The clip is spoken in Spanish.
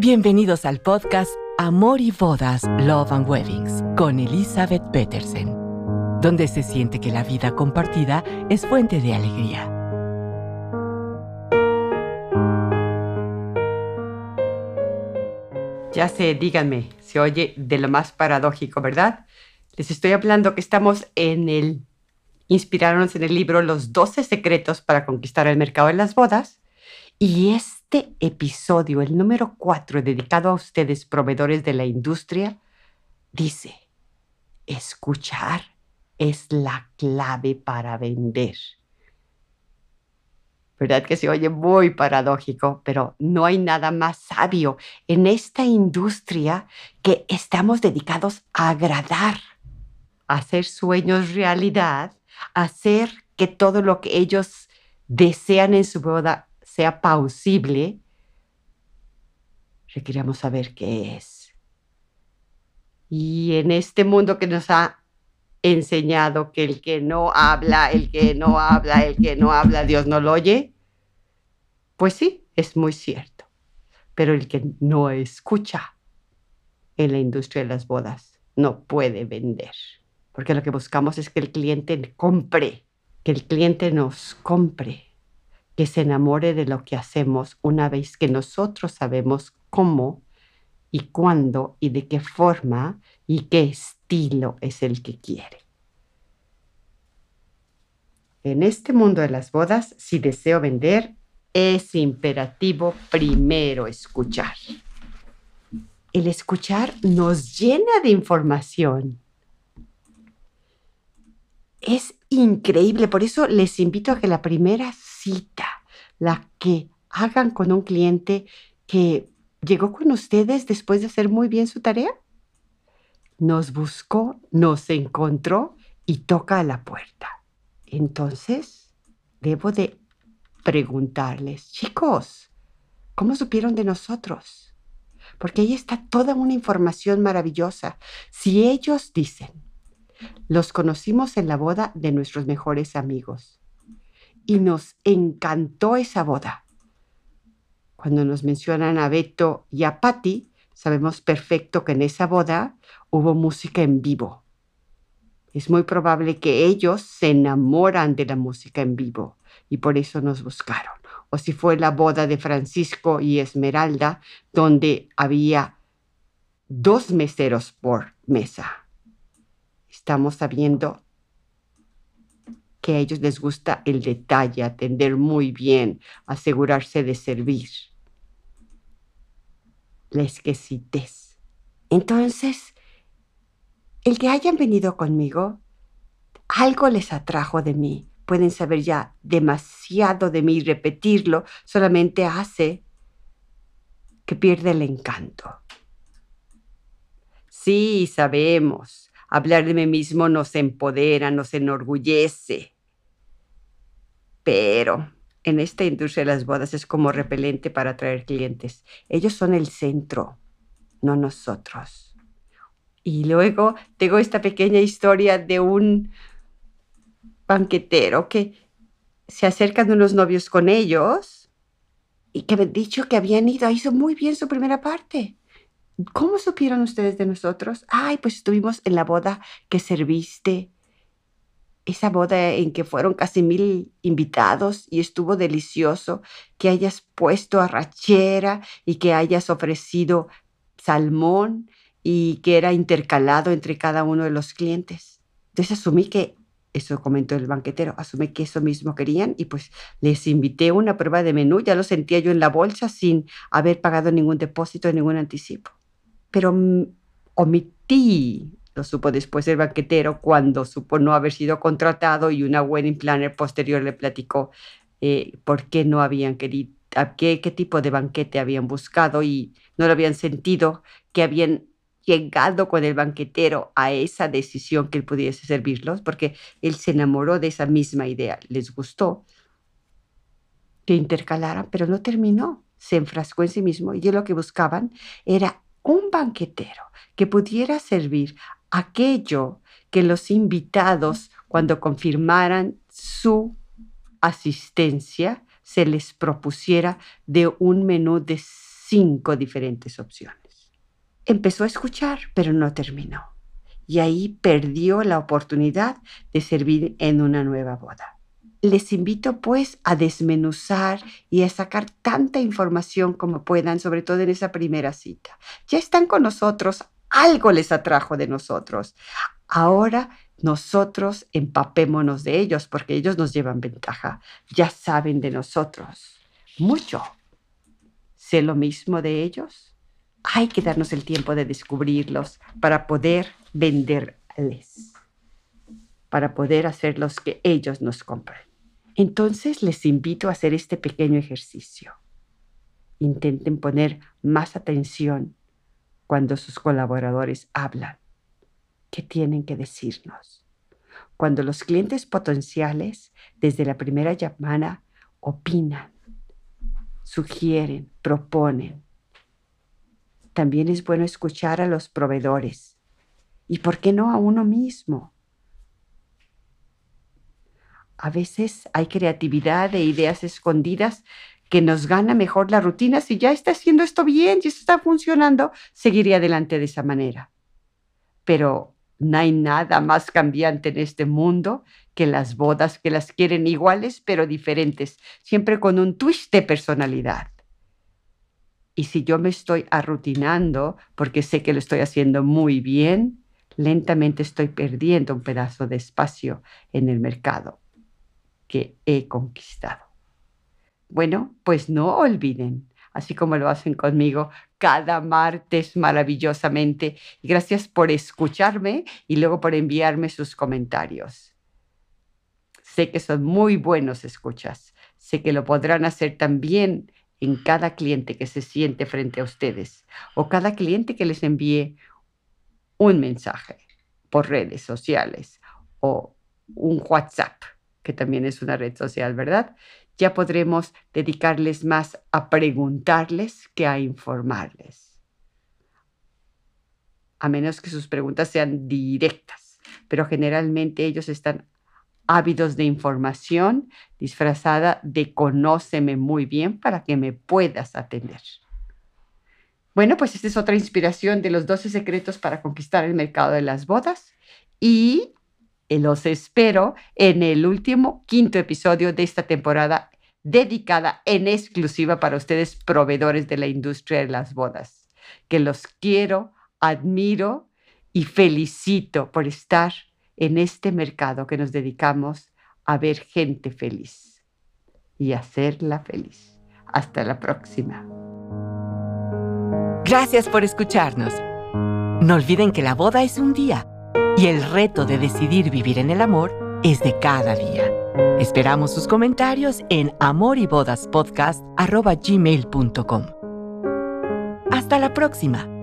Bienvenidos al podcast Amor y Bodas, Love and Weddings con Elizabeth Petersen, donde se siente que la vida compartida es fuente de alegría. Ya sé, díganme, se oye de lo más paradójico, ¿verdad? Les estoy hablando que estamos en el... Inspirarnos en el libro Los 12 secretos para conquistar el mercado de las bodas y este episodio, el número 4, dedicado a ustedes, proveedores de la industria, dice, escuchar es la clave para vender. ¿Verdad que se oye muy paradójico? Pero no hay nada más sabio en esta industria que estamos dedicados a agradar, a hacer sueños realidad, a hacer que todo lo que ellos desean en su boda sea pausible, requeríamos saber qué es. Y en este mundo que nos ha enseñado que el que no habla, el que no habla, el que no habla, Dios no lo oye, pues sí, es muy cierto. Pero el que no escucha en la industria de las bodas no puede vender. Porque lo que buscamos es que el cliente compre, que el cliente nos compre que se enamore de lo que hacemos una vez que nosotros sabemos cómo y cuándo y de qué forma y qué estilo es el que quiere. En este mundo de las bodas, si deseo vender, es imperativo primero escuchar. El escuchar nos llena de información. Es increíble, por eso les invito a que la primera la que hagan con un cliente que llegó con ustedes después de hacer muy bien su tarea? Nos buscó, nos encontró y toca a la puerta. Entonces, debo de preguntarles, chicos, ¿cómo supieron de nosotros? Porque ahí está toda una información maravillosa. Si ellos dicen, los conocimos en la boda de nuestros mejores amigos y nos encantó esa boda. Cuando nos mencionan a Beto y a Patti, sabemos perfecto que en esa boda hubo música en vivo. Es muy probable que ellos se enamoran de la música en vivo y por eso nos buscaron. O si fue la boda de Francisco y Esmeralda, donde había dos meseros por mesa. Estamos sabiendo que a ellos les gusta el detalle, atender muy bien, asegurarse de servir. La exquisitez. Entonces, el que hayan venido conmigo, algo les atrajo de mí. Pueden saber ya demasiado de mí y repetirlo solamente hace que pierda el encanto. Sí, sabemos Hablar de mí mismo nos empodera, nos enorgullece. Pero en esta industria de las bodas es como repelente para atraer clientes. Ellos son el centro, no nosotros. Y luego tengo esta pequeña historia de un banquetero que se acercan unos novios con ellos y que me han dicho que habían ido, hizo muy bien su primera parte. ¿Cómo supieron ustedes de nosotros? Ay, pues estuvimos en la boda que serviste. Esa boda en que fueron casi mil invitados y estuvo delicioso que hayas puesto arrachera y que hayas ofrecido salmón y que era intercalado entre cada uno de los clientes. Entonces asumí que, eso comentó el banquetero, asumí que eso mismo querían y pues les invité una prueba de menú, ya lo sentía yo en la bolsa sin haber pagado ningún depósito, ningún anticipo pero omití, lo supo después el banquetero cuando supo no haber sido contratado y una wedding planner posterior le platicó eh, por qué no habían querido, qué, qué tipo de banquete habían buscado y no lo habían sentido, que habían llegado con el banquetero a esa decisión que él pudiese servirlos, porque él se enamoró de esa misma idea, les gustó que intercalaran, pero no terminó, se enfrascó en sí mismo y lo que buscaban era un banquetero que pudiera servir aquello que los invitados, cuando confirmaran su asistencia, se les propusiera de un menú de cinco diferentes opciones. Empezó a escuchar, pero no terminó. Y ahí perdió la oportunidad de servir en una nueva boda. Les invito pues a desmenuzar y a sacar tanta información como puedan, sobre todo en esa primera cita. Ya están con nosotros, algo les atrajo de nosotros. Ahora nosotros empapémonos de ellos porque ellos nos llevan ventaja. Ya saben de nosotros mucho. ¿Sé lo mismo de ellos? Hay que darnos el tiempo de descubrirlos para poder venderles, para poder hacer los que ellos nos compren. Entonces les invito a hacer este pequeño ejercicio. Intenten poner más atención cuando sus colaboradores hablan. ¿Qué tienen que decirnos? Cuando los clientes potenciales, desde la primera llamada, opinan, sugieren, proponen. También es bueno escuchar a los proveedores. ¿Y por qué no a uno mismo? A veces hay creatividad e ideas escondidas que nos gana mejor la rutina. Si ya está haciendo esto bien, si esto está funcionando, seguiría adelante de esa manera. Pero no hay nada más cambiante en este mundo que las bodas que las quieren iguales pero diferentes, siempre con un twist de personalidad. Y si yo me estoy arrutinando porque sé que lo estoy haciendo muy bien, lentamente estoy perdiendo un pedazo de espacio en el mercado que he conquistado. Bueno, pues no olviden, así como lo hacen conmigo cada martes maravillosamente. Gracias por escucharme y luego por enviarme sus comentarios. Sé que son muy buenos escuchas. Sé que lo podrán hacer también en cada cliente que se siente frente a ustedes o cada cliente que les envíe un mensaje por redes sociales o un WhatsApp, que también es una red social, ¿verdad? Ya podremos dedicarles más a preguntarles que a informarles. A menos que sus preguntas sean directas, pero generalmente ellos están ávidos de información disfrazada de conóceme muy bien para que me puedas atender. Bueno, pues esta es otra inspiración de los 12 secretos para conquistar el mercado de las bodas los espero en el último quinto episodio de esta temporada dedicada en exclusiva para ustedes, proveedores de la industria de las bodas, que los quiero, admiro y felicito por estar en este mercado que nos dedicamos a ver gente feliz y hacerla feliz. Hasta la próxima. Gracias por escucharnos. No olviden que la boda es un día y el reto de decidir vivir en el amor es de cada día. Esperamos sus comentarios en amoribodaspodcast.gmail.com. Hasta la próxima.